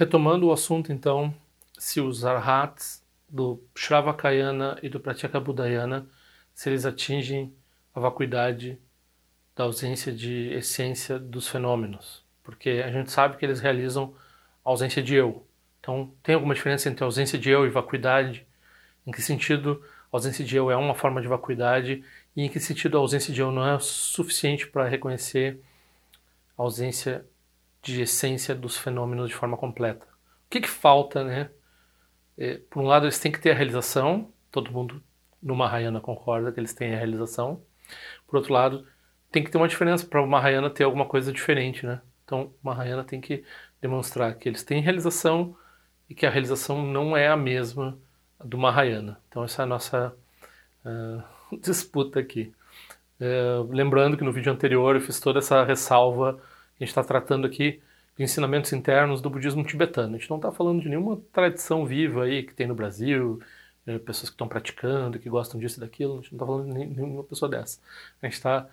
Retomando o assunto, então, se os arhats do Shravakayana e do Pratyekabudayana, se eles atingem a vacuidade da ausência de essência dos fenômenos, porque a gente sabe que eles realizam a ausência de eu. Então, tem alguma diferença entre ausência de eu e vacuidade? Em que sentido a ausência de eu é uma forma de vacuidade e em que sentido a ausência de eu não é suficiente para reconhecer a ausência de essência dos fenômenos de forma completa? O que, que falta, né? É, por um lado, eles têm que ter a realização, todo mundo no Mahayana concorda que eles têm a realização. Por outro lado, tem que ter uma diferença para o Mahayana ter alguma coisa diferente, né? Então, o Mahayana tem que demonstrar que eles têm realização e que a realização não é a mesma do Mahayana. Então, essa é a nossa uh, disputa aqui. Uh, lembrando que no vídeo anterior eu fiz toda essa ressalva a gente está tratando aqui de ensinamentos internos do budismo tibetano. A gente não está falando de nenhuma tradição viva aí que tem no Brasil, eh, pessoas que estão praticando, que gostam disso e daquilo. A gente não está falando de nenhuma pessoa dessa. A gente está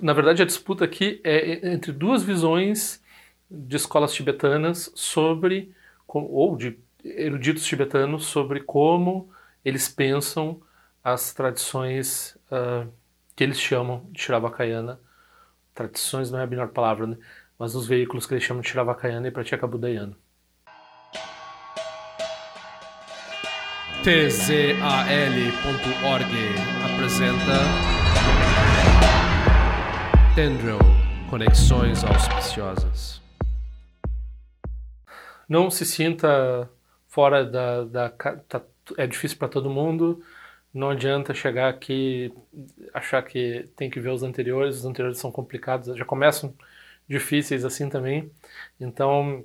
na verdade, a disputa aqui é entre duas visões de escolas tibetanas sobre, ou de eruditos tibetanos, sobre como eles pensam as tradições uh, que eles chamam de Shiravakayana. Tradições não é a melhor palavra, né? mas os veículos que eles chamam de Shiravakayana e Pratyeka Budayana. tzal.org apresenta Tendril Conexões Auspiciosas. Não se sinta fora da. da tá, é difícil para todo mundo. Não adianta chegar aqui achar que tem que ver os anteriores. Os anteriores são complicados, já começam difíceis assim também. Então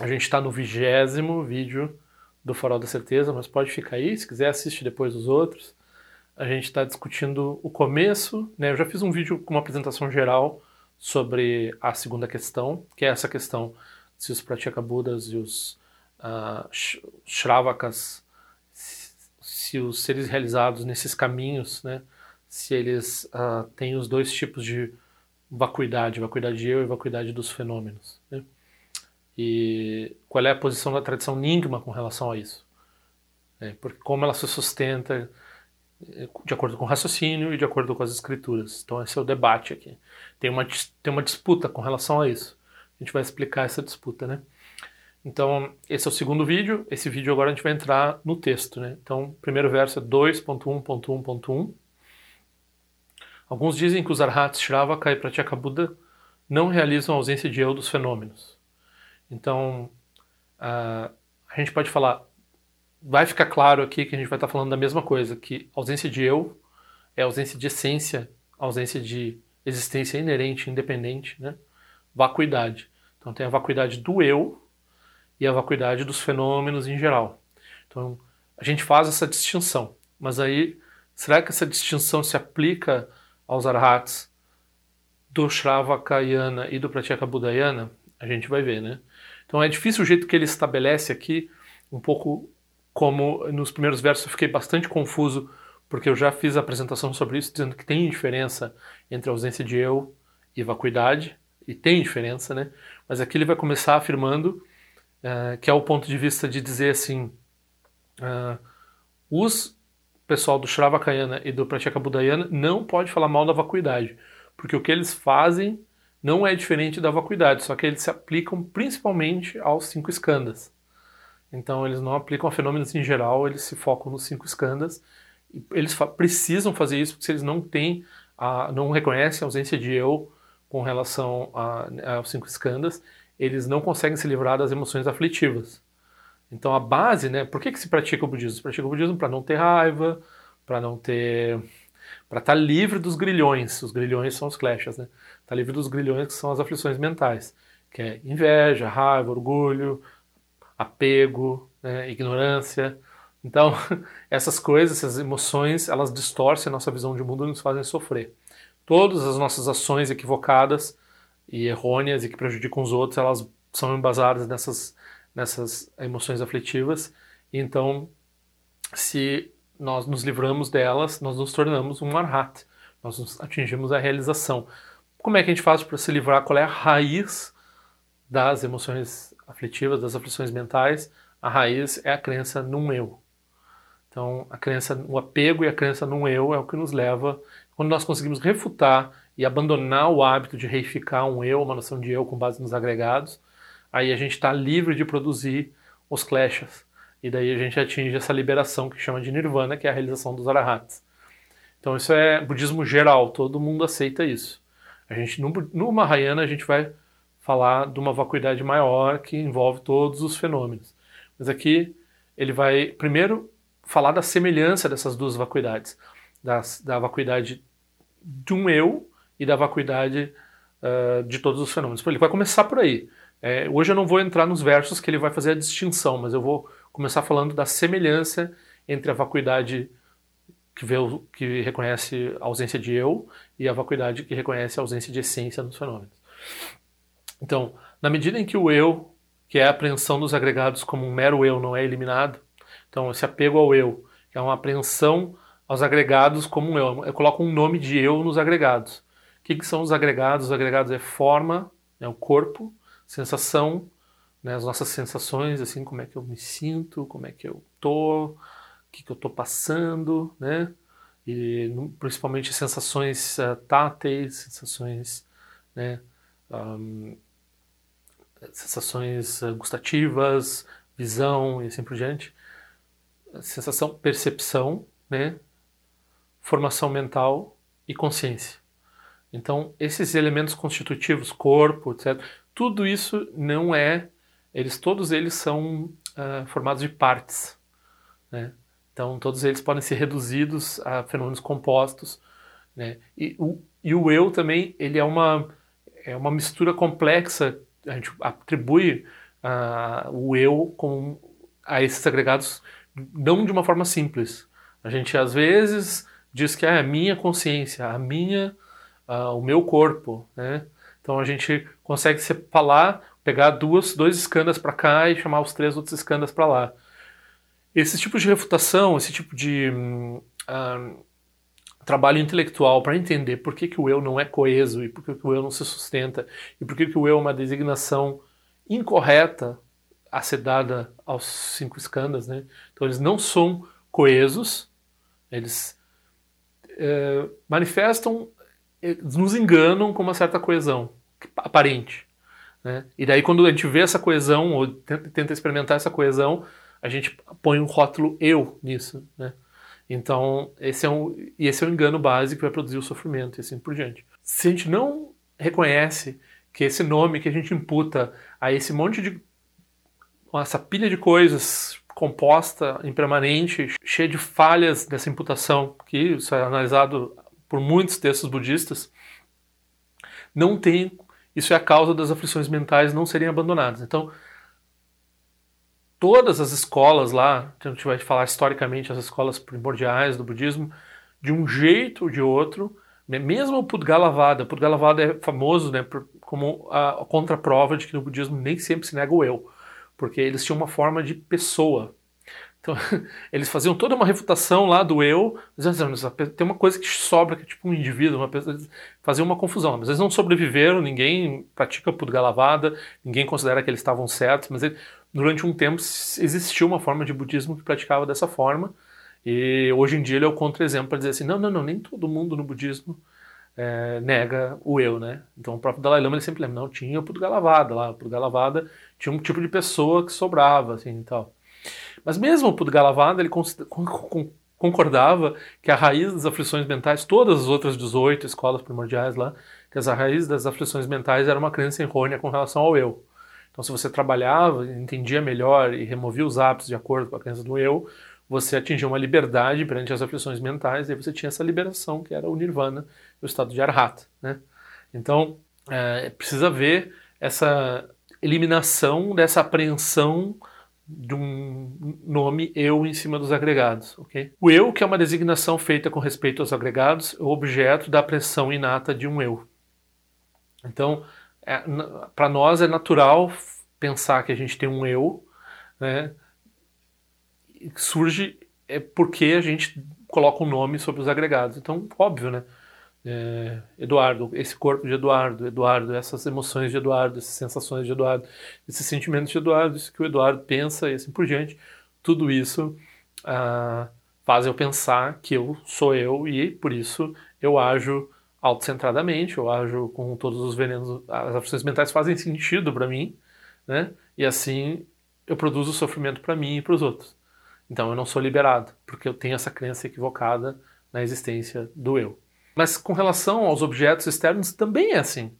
a gente está no vigésimo vídeo do Farol da Certeza, mas pode ficar aí. Se quiser, assiste depois os outros a gente está discutindo o começo, né? Eu já fiz um vídeo com uma apresentação geral sobre a segunda questão, que é essa questão se os Pratyekabuddhas e os uh, Shravakas, se os seres realizados nesses caminhos, né? Se eles uh, têm os dois tipos de vacuidade, vacuidade de eu e vacuidade dos fenômenos, né? E qual é a posição da tradição Nyingma com relação a isso? É, porque como ela se sustenta de acordo com o raciocínio e de acordo com as escrituras. Então esse é o debate aqui. Tem uma, tem uma disputa com relação a isso. A gente vai explicar essa disputa, né? Então, esse é o segundo vídeo. Esse vídeo agora a gente vai entrar no texto, né? Então, primeiro verso é 2.1.1.1. Alguns dizem que os arhats Shravaka e Pratyeka Buddha não realizam a ausência de eu dos fenômenos. Então, uh, a gente pode falar vai ficar claro aqui que a gente vai estar falando da mesma coisa, que ausência de eu é ausência de essência, ausência de existência inerente, independente, né? Vacuidade. Então tem a vacuidade do eu e a vacuidade dos fenômenos em geral. Então a gente faz essa distinção, mas aí será que essa distinção se aplica aos arhats do Shravakayana e do Pratyeka Budayana? A gente vai ver, né? Então é difícil o jeito que ele estabelece aqui, um pouco como nos primeiros versos eu fiquei bastante confuso, porque eu já fiz a apresentação sobre isso, dizendo que tem diferença entre ausência de eu e vacuidade, e tem diferença, né? Mas aqui ele vai começar afirmando uh, que é o ponto de vista de dizer assim: uh, os pessoal do Shravakayana e do Pratyeka Budayana não pode falar mal da vacuidade, porque o que eles fazem não é diferente da vacuidade, só que eles se aplicam principalmente aos cinco escandas. Então eles não aplicam a fenômenos em geral, eles se focam nos cinco escandas. Eles fa precisam fazer isso porque se eles não têm, a, não reconhecem a ausência de eu com relação a, aos cinco escandas, eles não conseguem se livrar das emoções aflitivas. Então a base, né? Por que, que se pratica o budismo? Se pratica o budismo para não ter raiva, para não ter. para estar tá livre dos grilhões. Os grilhões são os kleshas, né? Estar tá livre dos grilhões que são as aflições mentais, que é inveja, raiva, orgulho, apego, né, ignorância. Então, essas coisas, essas emoções, elas distorcem a nossa visão de mundo e nos fazem sofrer. Todas as nossas ações equivocadas e errôneas e que prejudicam os outros, elas são embasadas nessas, nessas emoções aflitivas. Então, se nós nos livramos delas, nós nos tornamos um arhat, nós atingimos a realização. Como é que a gente faz para se livrar? Qual é a raiz das emoções aflitivas, das aflições mentais, a raiz é a crença num eu. Então, a crença, o apego e a crença num eu é o que nos leva, quando nós conseguimos refutar e abandonar o hábito de reificar um eu, uma noção de eu com base nos agregados, aí a gente está livre de produzir os kleshas. E daí a gente atinge essa liberação que chama de nirvana, que é a realização dos arahats. Então isso é budismo geral, todo mundo aceita isso. A gente no, no Mahayana a gente vai falar de uma vacuidade maior que envolve todos os fenômenos. Mas aqui ele vai primeiro falar da semelhança dessas duas vacuidades, das, da vacuidade de um eu e da vacuidade uh, de todos os fenômenos. Ele vai começar por aí. É, hoje eu não vou entrar nos versos que ele vai fazer a distinção, mas eu vou começar falando da semelhança entre a vacuidade que, vê, que reconhece a ausência de eu e a vacuidade que reconhece a ausência de essência nos fenômenos. Então, na medida em que o eu, que é a apreensão dos agregados como um mero eu, não é eliminado, então esse apego ao eu, que é uma apreensão aos agregados como um eu, eu coloco um nome de eu nos agregados. O que, que são os agregados? Os agregados é forma, é o corpo, sensação, né, as nossas sensações, assim, como é que eu me sinto, como é que eu tô, o que, que eu tô passando, né? E principalmente sensações uh, táteis, sensações, né? Um, sensações uh, gustativas, visão e assim por diante. Sensação, percepção, né? Formação mental e consciência. Então, esses elementos constitutivos, corpo, etc., tudo isso não é, eles todos eles são uh, formados de partes, né? Então todos eles podem ser reduzidos a fenômenos compostos, né? E o, e o eu também ele é uma é uma mistura complexa. A gente atribui uh, o eu com a esses agregados não de uma forma simples. A gente às vezes diz que é a minha consciência, a minha, uh, o meu corpo, né? Então a gente consegue falar, pegar duas, dois escandas para cá e chamar os três outros escandas para lá. Esse tipo de refutação, esse tipo de uh, trabalho intelectual para entender por que, que o eu não é coeso e por que, que o eu não se sustenta e por que, que o eu é uma designação incorreta a ser dada aos cinco escandas, né? Então eles não são coesos, eles uh, manifestam nos enganam com uma certa coesão aparente. Né? E daí, quando a gente vê essa coesão, ou tenta experimentar essa coesão, a gente põe um rótulo eu nisso. Né? Então, esse é, um, esse é um engano básico que vai produzir o sofrimento e assim por diante. Se a gente não reconhece que esse nome que a gente imputa a esse monte de. essa pilha de coisas composta, impermanente, cheia de falhas dessa imputação, que isso é analisado por muitos textos budistas, não tem. Isso é a causa das aflições mentais não serem abandonadas. Então, todas as escolas lá, a gente vai falar historicamente as escolas primordiais do budismo, de um jeito ou de outro, mesmo o Pudgalavada, Pudgalavada é famoso né, como a contraprova de que no budismo nem sempre se nega o eu, porque eles tinham uma forma de pessoa, então, eles faziam toda uma refutação lá do eu, dizendo, tem uma coisa que sobra, que é tipo um indivíduo, uma pessoa, faziam uma confusão. Mas eles não sobreviveram, ninguém pratica por galavada, ninguém considera que eles estavam certos, mas ele, durante um tempo existiu uma forma de budismo que praticava dessa forma, e hoje em dia ele é o contra-exemplo para dizer assim, não, não, não, nem todo mundo no budismo é, nega o eu, né? Então o próprio Dalai Lama ele sempre lembra, não, tinha o Pudgalavada lá, o Pudgalavada tinha um tipo de pessoa que sobrava, assim, e tal. Mas mesmo o Galavada, ele concordava que a raiz das aflições mentais, todas as outras 18 escolas primordiais lá, que a raiz das aflições mentais era uma crença errônea com relação ao eu. Então, se você trabalhava, entendia melhor e removia os hábitos de acordo com a crença do eu, você atingia uma liberdade perante as aflições mentais, e aí você tinha essa liberação, que era o nirvana, o estado de arhat. Né? Então, é, precisa ver essa eliminação dessa apreensão de um nome eu em cima dos agregados, ok? O eu, que é uma designação feita com respeito aos agregados, é o objeto da pressão inata de um eu. Então, é, para nós é natural pensar que a gente tem um eu, né? Surge é porque a gente coloca um nome sobre os agregados. Então, óbvio, né? É, Eduardo, esse corpo de Eduardo, Eduardo, essas emoções de Eduardo, essas sensações de Eduardo, esses sentimentos de Eduardo, isso que o Eduardo pensa e assim por diante, tudo isso ah, faz eu pensar que eu sou eu e por isso eu ajo autocentradamente, eu ajo com todos os venenos, as aflições mentais fazem sentido para mim, né? E assim eu produzo sofrimento para mim e para os outros. Então eu não sou liberado, porque eu tenho essa crença equivocada na existência do eu. Mas com relação aos objetos externos também é assim.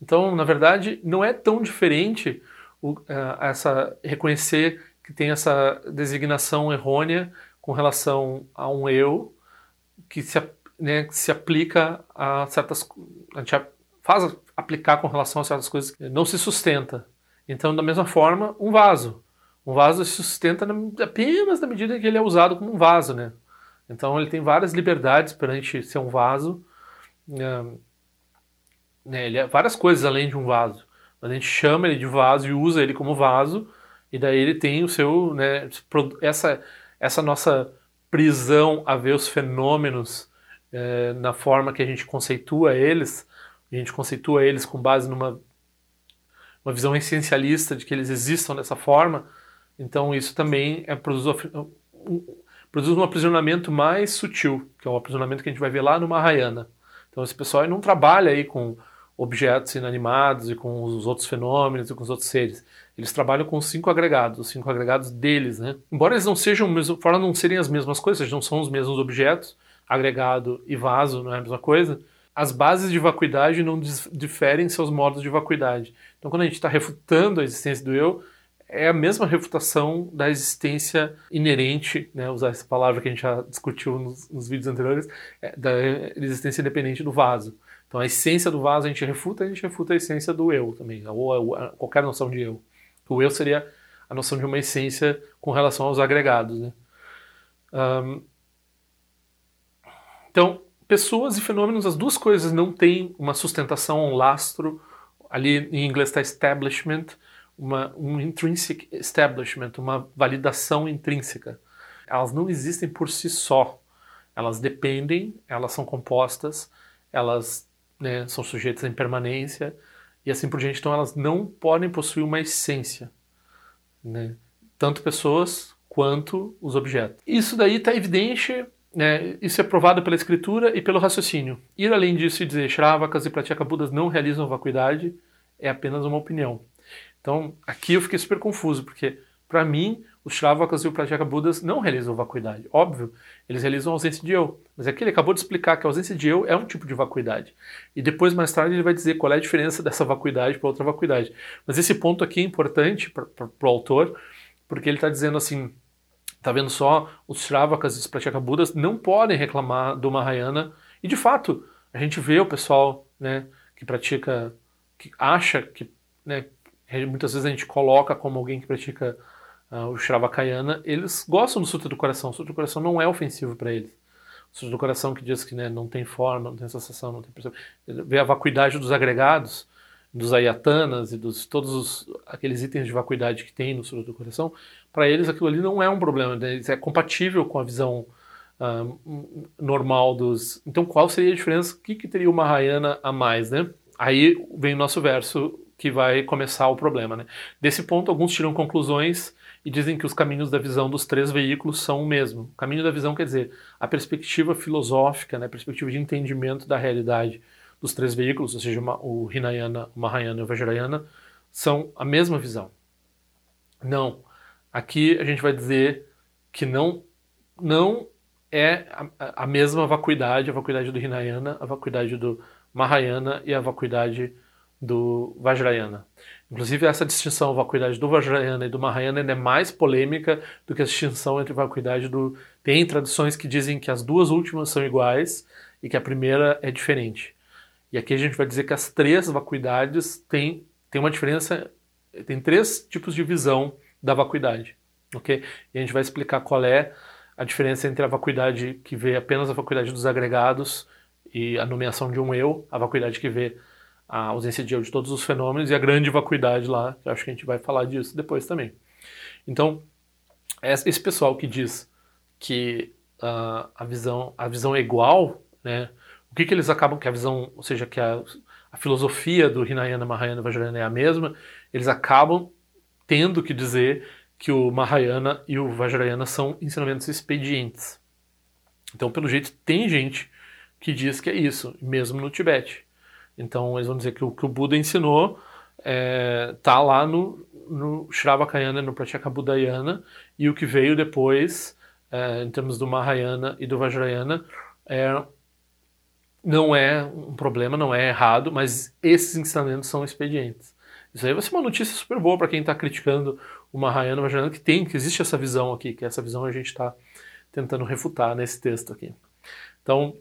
Então, na verdade, não é tão diferente o, uh, essa reconhecer que tem essa designação errônea com relação a um eu que se, né, que se aplica a certas a gente faz aplicar com relação a certas coisas que não se sustenta. Então, da mesma forma, um vaso. Um vaso se sustenta apenas na medida que ele é usado como um vaso, né? Então ele tem várias liberdades perante ser um vaso. Né, ele é várias coisas além de um vaso. A gente chama ele de vaso e usa ele como vaso, e daí ele tem o seu. Né, essa, essa nossa prisão a ver os fenômenos é, na forma que a gente conceitua eles, a gente conceitua eles com base numa uma visão essencialista de que eles existam dessa forma, então isso também é produz, um aprisionamento mais sutil, que é o aprisionamento que a gente vai ver lá no Mahayana. Então esse pessoal não trabalha aí com objetos inanimados e com os outros fenômenos e com os outros seres. Eles trabalham com os cinco agregados, os cinco agregados deles, né? Embora eles não sejam, fora não serem as mesmas coisas, não são os mesmos objetos, agregado e vaso não é a mesma coisa, as bases de vacuidade não diferem seus modos de vacuidade. Então quando a gente está refutando a existência do eu, é a mesma refutação da existência inerente, né, usar essa palavra que a gente já discutiu nos, nos vídeos anteriores, é, da existência independente do vaso. Então a essência do vaso a gente refuta, a gente refuta a essência do eu também, ou a, a, qualquer noção de eu. O eu seria a noção de uma essência com relação aos agregados. Né? Um, então, pessoas e fenômenos, as duas coisas não têm uma sustentação, um lastro, ali em inglês está establishment, uma, um intrinsic establishment, uma validação intrínseca. Elas não existem por si só. Elas dependem, elas são compostas, elas né, são sujeitas à impermanência e assim por diante. Então elas não podem possuir uma essência. Né? Tanto pessoas quanto os objetos. Isso daí está evidente né, isso é provado pela escritura e pelo raciocínio. Ir além disso e dizer Shravakas e Pratyeka Budas não realizam vacuidade é apenas uma opinião. Então, aqui eu fiquei super confuso, porque para mim, os Shravakas e o Pratyeka Budas não realizam vacuidade. Óbvio, eles realizam ausência de eu. Mas aqui ele acabou de explicar que a ausência de eu é um tipo de vacuidade. E depois, mais tarde, ele vai dizer qual é a diferença dessa vacuidade para outra vacuidade. Mas esse ponto aqui é importante para o autor, porque ele está dizendo assim, está vendo só, os Shravakas e os Pratyeka Budas não podem reclamar do Mahayana. E de fato, a gente vê o pessoal né, que pratica, que acha que né, muitas vezes a gente coloca como alguém que pratica uh, o Shravakayana, eles gostam do Sutra do Coração. O Sutra do Coração não é ofensivo para eles. O Sutra do Coração que diz que né, não tem forma, não tem sensação, não tem percepção. Vê a vacuidade dos agregados, dos ayatanas e dos todos os, aqueles itens de vacuidade que tem no Sutra do Coração, para eles aquilo ali não é um problema, né? é compatível com a visão uh, normal dos. Então, qual seria a diferença? O que, que teria o Mahayana a mais, né? Aí vem o nosso verso que vai começar o problema. Né? Desse ponto, alguns tiram conclusões e dizem que os caminhos da visão dos três veículos são o mesmo. Caminho da visão quer dizer a perspectiva filosófica, né, a perspectiva de entendimento da realidade dos três veículos, ou seja, o Hinayana, o Mahayana e o Vajrayana, são a mesma visão. Não. Aqui a gente vai dizer que não, não é a, a mesma vacuidade, a vacuidade do Hinayana, a vacuidade do Mahayana e a vacuidade do Vajrayana. Inclusive, essa distinção vacuidade do Vajrayana e do Mahayana é mais polêmica do que a distinção entre vacuidade do. Tem tradições que dizem que as duas últimas são iguais e que a primeira é diferente. E aqui a gente vai dizer que as três vacuidades têm, têm uma diferença, tem três tipos de visão da vacuidade. ok? E a gente vai explicar qual é a diferença entre a vacuidade que vê apenas a vacuidade dos agregados e a nomeação de um eu, a vacuidade que vê a ausência de eu de todos os fenômenos e a grande vacuidade lá, que acho que a gente vai falar disso depois também. Então, esse pessoal que diz que uh, a, visão, a visão é igual, né, o que, que eles acabam, que a visão, ou seja, que a, a filosofia do Hinayana, Mahayana e Vajrayana é a mesma, eles acabam tendo que dizer que o Mahayana e o Vajrayana são ensinamentos expedientes. Então, pelo jeito, tem gente que diz que é isso, mesmo no Tibete. Então, eles vão dizer que o que o Buda ensinou está é, lá no, no Shravakayana, no Pratyekabudayana, e o que veio depois, é, em termos do Mahayana e do Vajrayana, é, não é um problema, não é errado, mas esses ensinamentos são expedientes. Isso aí vai ser uma notícia super boa para quem está criticando o Mahayana, o Vajrayana, que tem, que existe essa visão aqui, que essa visão a gente está tentando refutar nesse texto aqui. Então,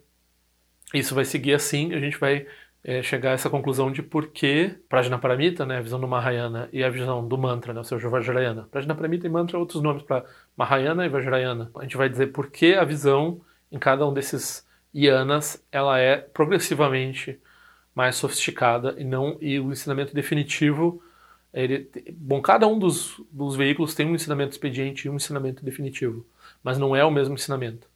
isso vai seguir assim, a gente vai é, chegar a essa conclusão de por que Prajnaparamita, né, a visão do Mahayana, e a visão do mantra, né, o Vajrayana. Prajnaparamita e mantra outros nomes para Mahayana e Vajrayana. A gente vai dizer por que a visão em cada um desses yanas ela é progressivamente mais sofisticada e não e o ensinamento definitivo ele, bom, cada um dos, dos veículos tem um ensinamento expediente e um ensinamento definitivo, mas não é o mesmo ensinamento.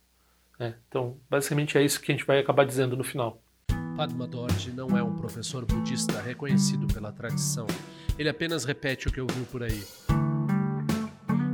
Né? Então, basicamente é isso que a gente vai acabar dizendo no final. Padma Dorje não é um professor budista reconhecido pela tradição. Ele apenas repete o que ouviu por aí.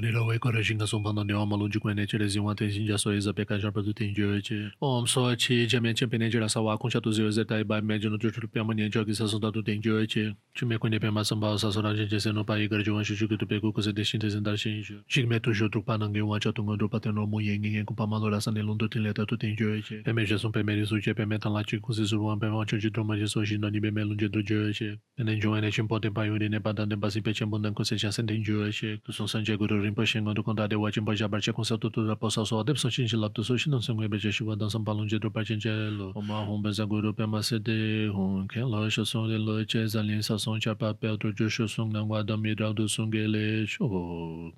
Rira wai kora shinga sompa na niwa malun jikwa ne chere zingwa ten shinja so eza peka jarpa tu ten jiwe che. Om so chi jamian chenpe ne jira sa wakun sha tu ziwe ze tai bai me jino chuchu lupi ama nian joki sa sonda tu ten jiwe che. Chume kwenye pe ma samba sa sora jen jese no pa igar jiwan shu shuki tu peku kuse de shin te zendar shin ju. Shikme tu shu drukpa nange wan cha tunga drukpa ten romu yen yen kumpa ma lora sa nilun tu ten leta tu ten jiwe che. Pe me jesun pe me risu che pe me tan la chi kuse surwan pe ma chochi droma je so shin nani be me lun je tu jiwe che. Pe nen jiwa ne chenpo e ten pa yuri ne pa dan ten pa si pe chenpo dan kuse cha sen ten jiwe che. Tu son san je guru Rinpoche Ngodu Kondade Wajin Boja Barche Com Seu Tutu Da Posa So Adep Son Chinji Lap Tu So Shinon Sengwe Beje Shiwa Dan Sam Palun Jedro Parchen Jelo Oma Hum Beza Guru Pema Sede Hum Ken Lo Sho Song Le Lo Che Zalin Sa Song Cha Papel Tu Ju Song Nan Wa Dam Du Sung Gele Sho